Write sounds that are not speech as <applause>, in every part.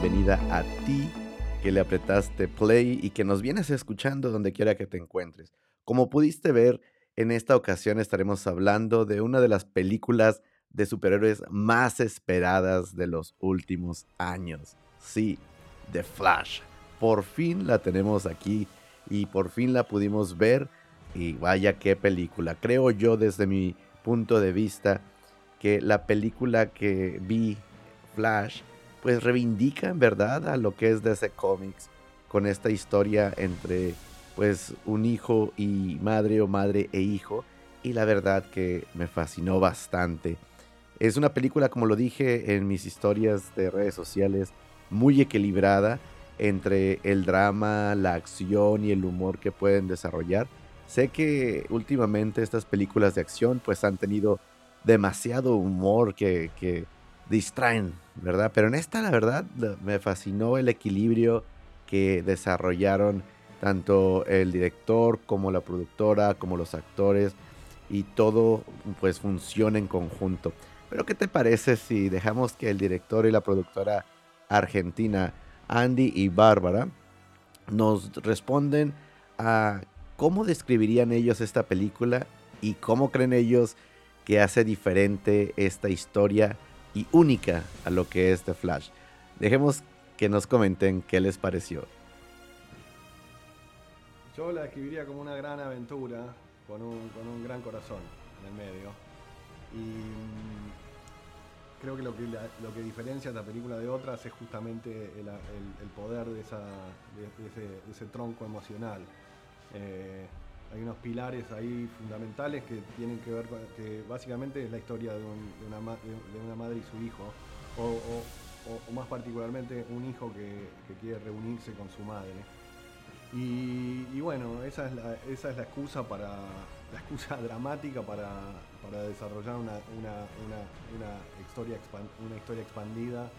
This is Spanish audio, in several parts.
bienvenida a ti que le apretaste play y que nos vienes escuchando donde quiera que te encuentres. Como pudiste ver, en esta ocasión estaremos hablando de una de las películas de superhéroes más esperadas de los últimos años. Sí, The Flash. Por fin la tenemos aquí y por fin la pudimos ver y vaya qué película. Creo yo desde mi punto de vista que la película que vi, Flash, pues reivindica en verdad a lo que es DC Comics con esta historia entre pues un hijo y madre o madre e hijo y la verdad que me fascinó bastante. Es una película, como lo dije en mis historias de redes sociales, muy equilibrada entre el drama, la acción y el humor que pueden desarrollar. Sé que últimamente estas películas de acción pues han tenido demasiado humor que, que distraen, ¿verdad? Pero en esta, la verdad, me fascinó el equilibrio que desarrollaron tanto el director como la productora, como los actores, y todo pues funciona en conjunto. Pero ¿qué te parece si dejamos que el director y la productora argentina, Andy y Bárbara, nos responden a cómo describirían ellos esta película y cómo creen ellos que hace diferente esta historia y única a lo que es The Flash. Dejemos que nos comenten qué les pareció. Yo la describiría como una gran aventura con un, gran corazón en el medio. Y mm, creo que lo que, lo que diferencia esta película de otras es justamente el, poder de, esa, ese, tronco emocional. Eh, hay unos pilares ahí fundamentales que tienen que ver con que básicamente es la historia de, una, una, madre y su hijo, o, más particularmente un hijo que, quiere reunirse con su madre. Y, bueno, esa es, la, esa es la excusa para la excusa <laughs> dramática para, desarrollar una, historia, una historia expandida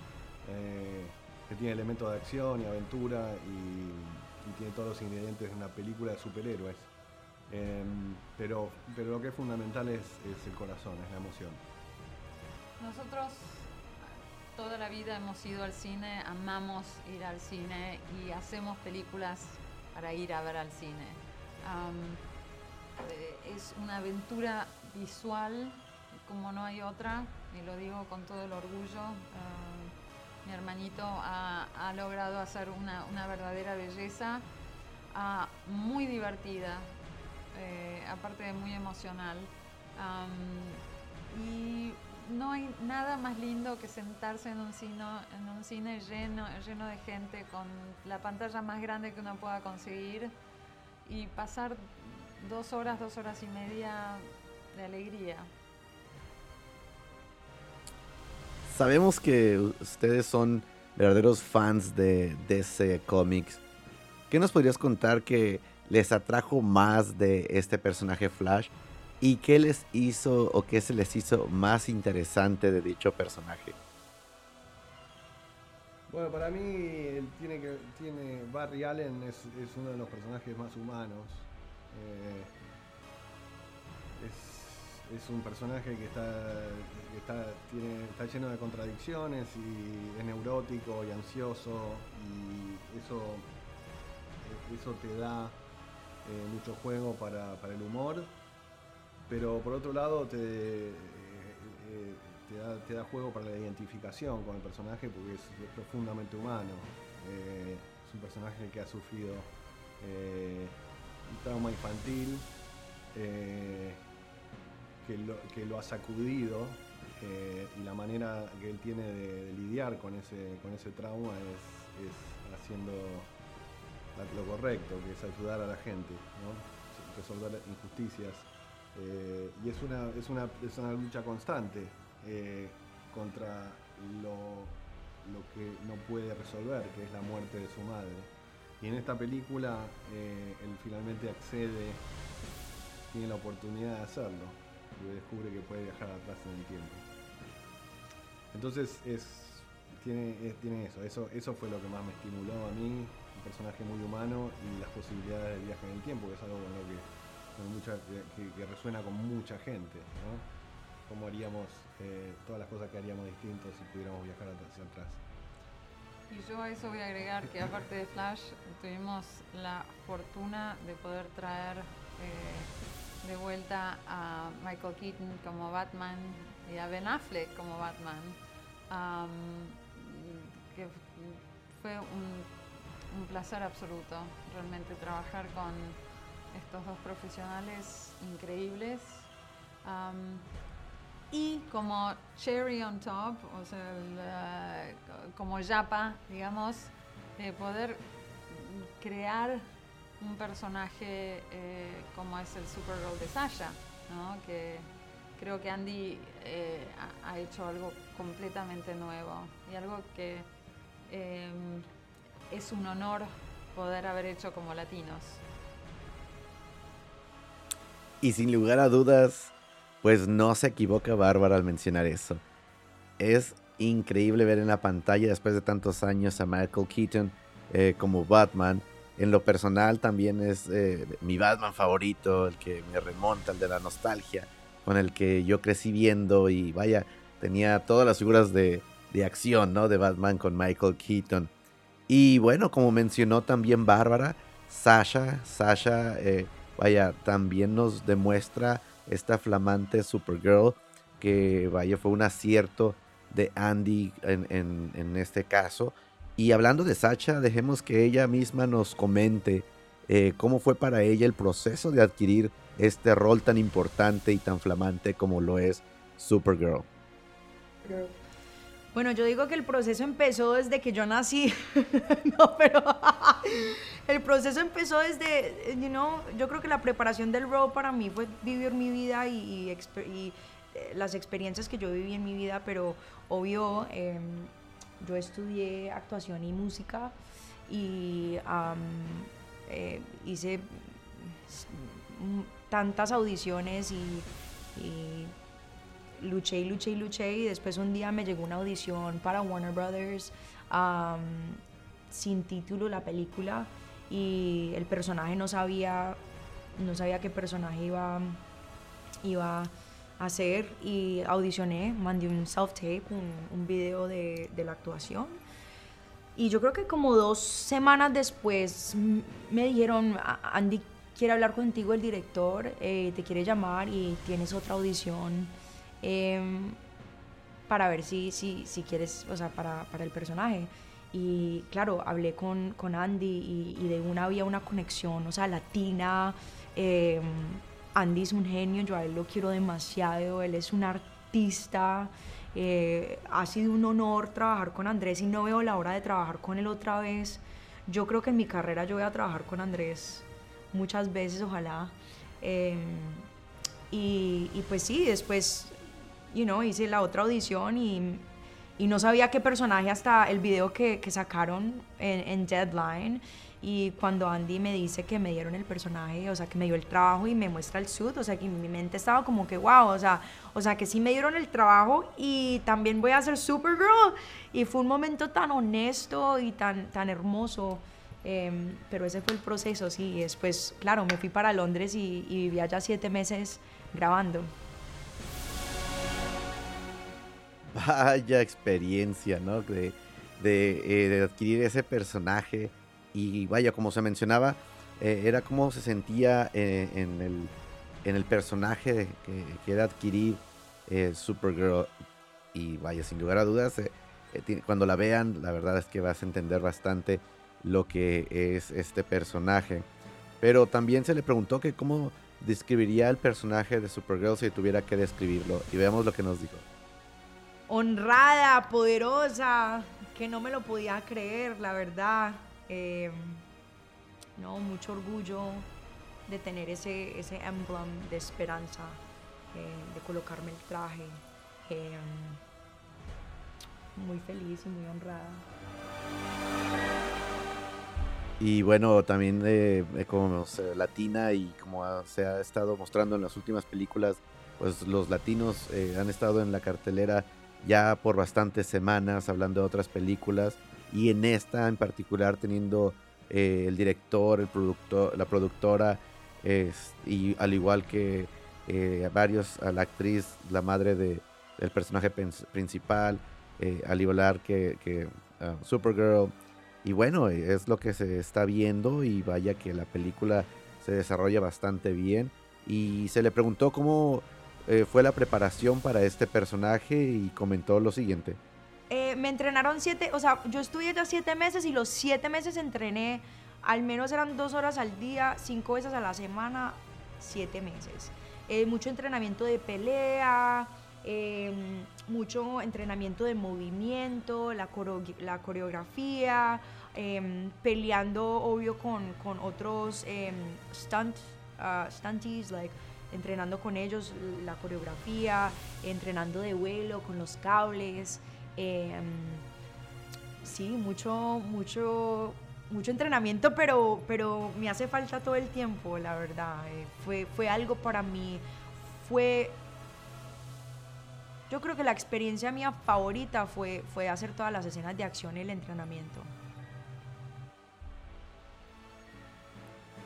eh, que tiene elementos de acción y aventura y tiene todos los ingredientes de una película de superhéroes. Em, pero, pero lo que es fundamental es, el corazón, es la emoción. Nosotros toda la vida hemos ido al cine, amamos ir al cine y hacemos películas para ir a ver al cine. Eh, es una aventura visual como no hay otra, y lo digo con todo el orgullo. mi hermanito ha, logrado hacer una, verdadera belleza, ah, muy divertida, eh, aparte de muy emocional. y no hay nada más lindo que sentarse en un cine, en un cine lleno, lleno de gente, con la pantalla más grande que uno pueda conseguir y pasar dos horas, dos horas y media de alegría. Sabemos que ustedes son verdaderos fans de DC Comics. ¿Qué nos podrías contar que les atrajo más de este personaje Flash y qué les hizo o qué se les hizo más interesante de dicho personaje. Bueno, para mí tiene que tiene Barry Allen es, uno de los personajes más humanos. Eh, es, un personaje que está, está, tiene, está lleno de contradicciones y es neurótico y ansioso y eso, eso te da eh, mucho juego para, el humor, pero por otro lado te, eh, eh, te, da, juego para la identificación con el personaje porque es, profundamente humano. es un personaje que ha sufrido un trauma infantil, que lo, ha sacudido y la manera que él tiene de, lidiar con ese, con ese trauma es haciendo correcto, que es ayudar a la gente, resolver injusticias. Eh, y es una, es, una, es una lucha constante eh, contra lo, lo, que no puede resolver, que es la muerte de su madre. Y en esta película eh, él finalmente accede, tiene la oportunidad de hacerlo y descubre que puede viajar atrás en el tiempo. Entonces es, tiene, tiene eso, eso, eso fue lo que más me estimuló a mí personaje muy humano y las posibilidades del viaje en el tiempo, que es algo que, resuena con mucha gente. ¿no? ¿Cómo haríamos eh, todas las cosas que haríamos distintos si pudiéramos viajar hacia atrás? Y yo a eso voy a agregar que aparte de Flash, tuvimos la fortuna de poder traer eh, de vuelta a Michael Keaton como Batman y a Ben Affleck como Batman, fue un, placer absoluto realmente trabajar con estos dos profesionales increíbles. y como cherry on top, o sea, como yapa, digamos, poder crear un personaje eh, como es el Supergirl de Sasha, ¿no? que creo que Andy eh, ha, hecho algo completamente nuevo y algo que em, es un honor poder haber hecho como latinos. Y sin lugar a dudas, pues no se equivoca Bárbara al mencionar eso. Es increíble ver en la pantalla después de tantos años a Michael Keaton eh, como Batman. En lo personal también es eh, mi Batman favorito, el que me remonta, el de la nostalgia, con el que yo crecí viendo y vaya, tenía todas las figuras de, de acción, ¿no? De Batman con Michael Keaton. Y bueno, como mencionó también Bárbara, Sasha, Sasha eh, vaya, también nos demuestra esta flamante Supergirl que, vaya, fue un acierto de Andy en, este caso. Y hablando de Sacha, dejemos que ella misma nos comente eh, cómo fue para ella el proceso de adquirir este rol tan importante y tan flamante como lo es Supergirl. Bueno, yo digo que el proceso empezó desde que yo nací. <laughs> no, pero <laughs> el proceso empezó desde, you yo creo que la preparación del rol para mí fue vivir mi vida y, eh, las experiencias que yo viví en mi vida, pero obvio, em, yo estudié actuación y música y eh, hice tantas audiciones y luché y luché y luché y después un día me llegó una audición para Warner Brothers sin título la película y el personaje no sabía no sabía qué personaje iba iba a hacer y audicioné mandé un self tape un, un video de, de la actuación. Y yo creo que como dos semanas después me dijeron Andy quiere hablar contigo el director eh, te quiere llamar y tienes otra audición Em, para ver si, si, si quieres, o sea, para, para, el personaje. Y claro, hablé con, con Andy y, de una había una conexión, o sea, latina. Em, Andy es un genio, yo a él lo quiero demasiado, él es un artista. Eh, ha sido un honor trabajar con Andrés y no veo la hora de trabajar con él otra vez. Yo creo que en mi carrera yo voy a trabajar con Andrés muchas veces, ojalá. Em, y, y, pues sí, después you know, hice la otra audición y, y no sabía qué personaje hasta el video que, que sacaron en, en, Deadline. Y cuando Andy me dice que me dieron el personaje, o sea, que me dio el trabajo y me muestra el suit, o sea, que mi mente estaba como que, wow, o sea, o sea, que sí me dieron el trabajo y también voy a ser Supergirl. Y fue un momento tan honesto y tan, tan hermoso. Em, pero ese fue el proceso, sí. Y después, claro, me fui para Londres y, y viví allá siete meses grabando. Vaya experiencia, ¿no? De, eh, de, adquirir ese personaje. Y vaya, como se mencionaba, eh, era como se sentía eh, en, el, en el personaje que, que era adquirir Supergirl. Y vaya, sin lugar a dudas, cuando la vean, la verdad es que vas a entender bastante lo que es este personaje. Pero también se le preguntó que cómo describiría el personaje de Supergirl si tuviera que describirlo. Y veamos lo que nos dijo honrada, poderosa, que no me lo podía creer, la verdad. Em, no, mucho orgullo de tener ese, ese emblem de esperanza, eh, de colocarme el traje. Em, muy feliz y muy honrada. Y bueno, también eh, como latina y como se ha estado mostrando en las últimas películas, pues los latinos eh, han estado en la cartelera ya por bastantes semanas hablando de otras películas y en esta en particular teniendo eh, el director, el productor, la productora y al igual que eh, varios, a la actriz, la madre de, del personaje principal, eh, al igual que, que uh, Supergirl. Y bueno, es lo que se está viendo y vaya que la película se desarrolla bastante bien. Y se le preguntó cómo eh, fue la preparación para este personaje y comentó lo siguiente. Eh, me entrenaron siete, o sea, yo estudié ya siete meses y los siete meses entrené, al menos eran dos horas al día, cinco veces a la semana, siete meses. Eh, mucho entrenamiento de pelea, em, mucho entrenamiento de movimiento, la, la coreografía, em, peleando obvio con, con otros em, stunt, uh, stunties, like entrenando con ellos la coreografía, entrenando de vuelo con los cables. Em, sí, mucho, mucho, mucho entrenamiento, pero, pero me hace falta todo el tiempo, la verdad. Eh, fue, fue algo para mí, fue... Yo creo que la experiencia mía favorita fue, fue hacer todas las escenas de acción y el entrenamiento.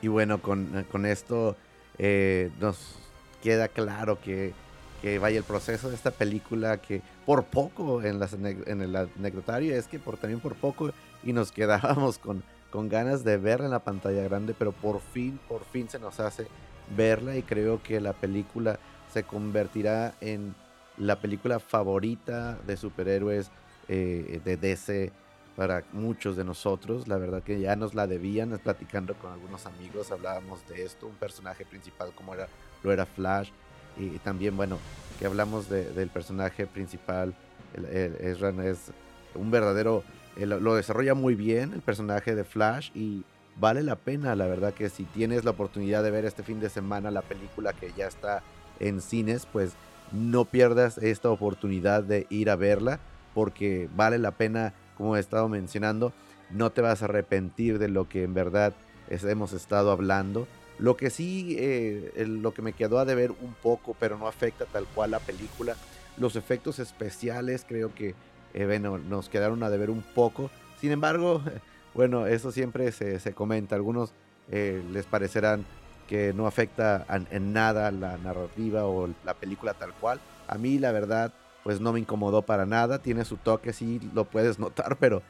Y bueno, con, con esto eh, nos queda claro que que vaya el proceso de esta película que por poco en, las, en el anecdotario es que por, también por poco y nos quedábamos con, con ganas de verla en la pantalla grande, pero por fin, por fin se nos hace verla y creo que la película se convertirá en la película favorita de superhéroes eh, de DC para muchos de nosotros. La verdad que ya nos la debían, platicando con algunos amigos, hablábamos de esto, un personaje principal como era, lo era Flash, y, también, bueno, que hablamos del personaje principal, el, es un verdadero, lo desarrolla muy bien el personaje de Flash y vale la pena, la verdad que si tienes la oportunidad de ver este fin de semana la película que ya está en cines, pues no pierdas esta oportunidad de ir a verla porque vale la pena, como he estado mencionando, no te vas a arrepentir de lo que en verdad hemos estado hablando. Lo que sí, eh, lo que me quedó a deber un poco, pero no afecta tal cual la película, los efectos especiales creo que eh, bueno, nos quedaron a deber un poco. Sin embargo, <laughs> bueno, eso siempre se, se comenta. Algunos eh, les parecerán que no afecta en nada la narrativa o la película tal cual. A mí la verdad, pues no me incomodó para nada. Tiene su toque, sí lo puedes notar, <laughs> pero,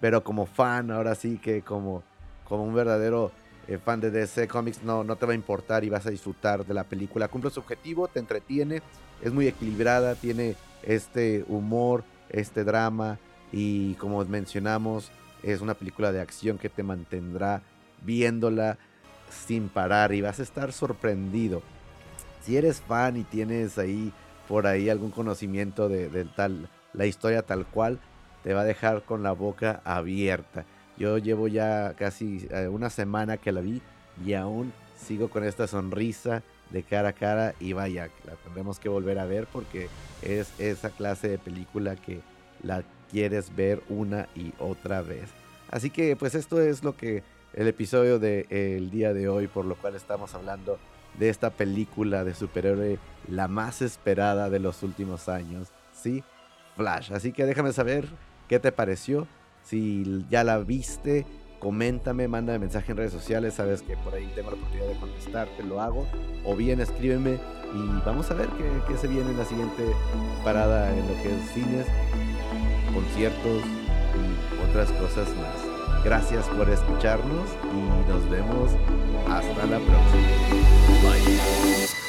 pero como fan, ahora sí que como, como un verdadero eh, fan de DC Comics no, no te va a importar y vas a disfrutar de la película. Cumple su objetivo, te entretiene, es muy equilibrada, tiene este humor, este drama y como mencionamos, es una película de acción que te mantendrá viéndola sin parar y vas a estar sorprendido. Si eres fan y tienes ahí por ahí algún conocimiento de, de tal, la historia tal cual, te va a dejar con la boca abierta. Yo llevo ya casi eh, una semana que la vi y aún sigo con esta sonrisa de cara a cara y vaya, la tendremos que volver a ver porque es esa clase de película que la quieres ver una y otra vez. Así que pues esto es lo que el episodio del día de hoy por lo cual estamos hablando de esta película de superhéroe la más esperada de los últimos años, ¿sí? Flash. Así que déjame saber qué te pareció si ya la viste, coméntame, mándame mensaje en redes sociales, sabes que por ahí tengo la oportunidad de contestarte, lo hago. O bien escríbeme y vamos a ver qué, se viene en la siguiente parada en lo que es cines, conciertos y otras cosas más. Gracias por escucharnos y nos vemos hasta la próxima. Bye.